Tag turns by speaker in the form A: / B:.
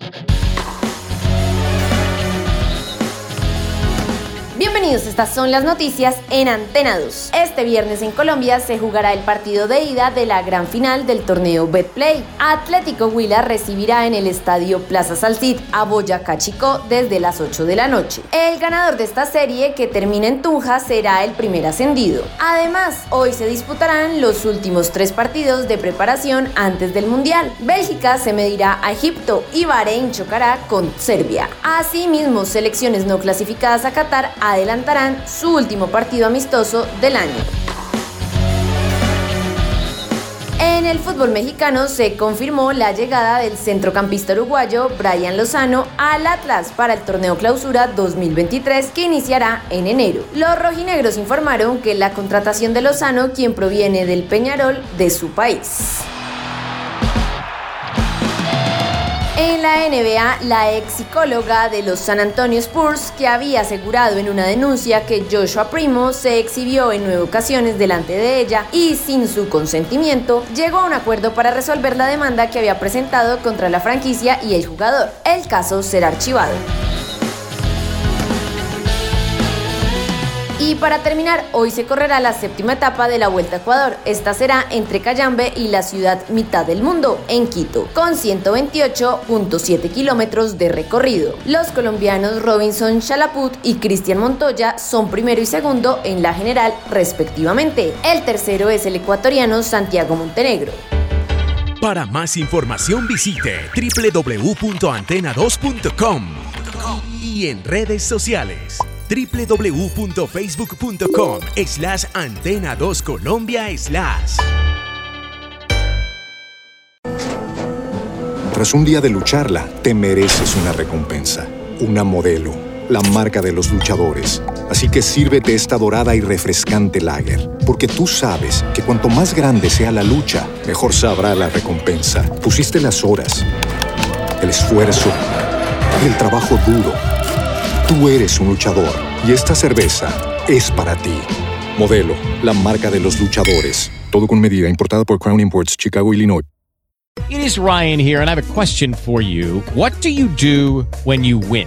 A: Thank you.
B: Bienvenidos, estas son las noticias en Antena 2. Este viernes en Colombia se jugará el partido de ida de la gran final del torneo Betplay. Atlético Huila recibirá en el estadio Plaza Salcid a Boyacá Chico desde las 8 de la noche. El ganador de esta serie, que termina en Tunja, será el primer ascendido. Además, hoy se disputarán los últimos tres partidos de preparación antes del Mundial. Bélgica se medirá a Egipto y Bahrein chocará con Serbia. Asimismo, selecciones no clasificadas a Qatar adelantarán su último partido amistoso del año. En el fútbol mexicano se confirmó la llegada del centrocampista uruguayo Brian Lozano al Atlas para el torneo clausura 2023 que iniciará en enero. Los rojinegros informaron que la contratación de Lozano, quien proviene del Peñarol de su país. En la NBA, la ex psicóloga de los San Antonio Spurs, que había asegurado en una denuncia que Joshua Primo se exhibió en nueve ocasiones delante de ella y sin su consentimiento, llegó a un acuerdo para resolver la demanda que había presentado contra la franquicia y el jugador. El caso será archivado. Y para terminar, hoy se correrá la séptima etapa de la Vuelta a Ecuador. Esta será entre Cayambe y la ciudad mitad del mundo, en Quito, con 128.7 kilómetros de recorrido. Los colombianos Robinson Chalaput y Cristian Montoya son primero y segundo en la general, respectivamente. El tercero es el ecuatoriano Santiago Montenegro.
C: Para más información visite www.antena2.com y en redes sociales www.facebook.com slash antena 2 Colombia slash.
D: Tras un día de lucharla, te mereces una recompensa, una modelo, la marca de los luchadores. Así que sírvete esta dorada y refrescante lager, porque tú sabes que cuanto más grande sea la lucha, mejor sabrá la recompensa. Pusiste las horas, el esfuerzo, el trabajo duro. Tú eres un luchador y esta cerveza es para ti. Modelo, la marca de los luchadores. Todo con medida, importada por Crown Imports, Chicago, Illinois.
E: It is Ryan here, and I have a question for you. What do you do when you win?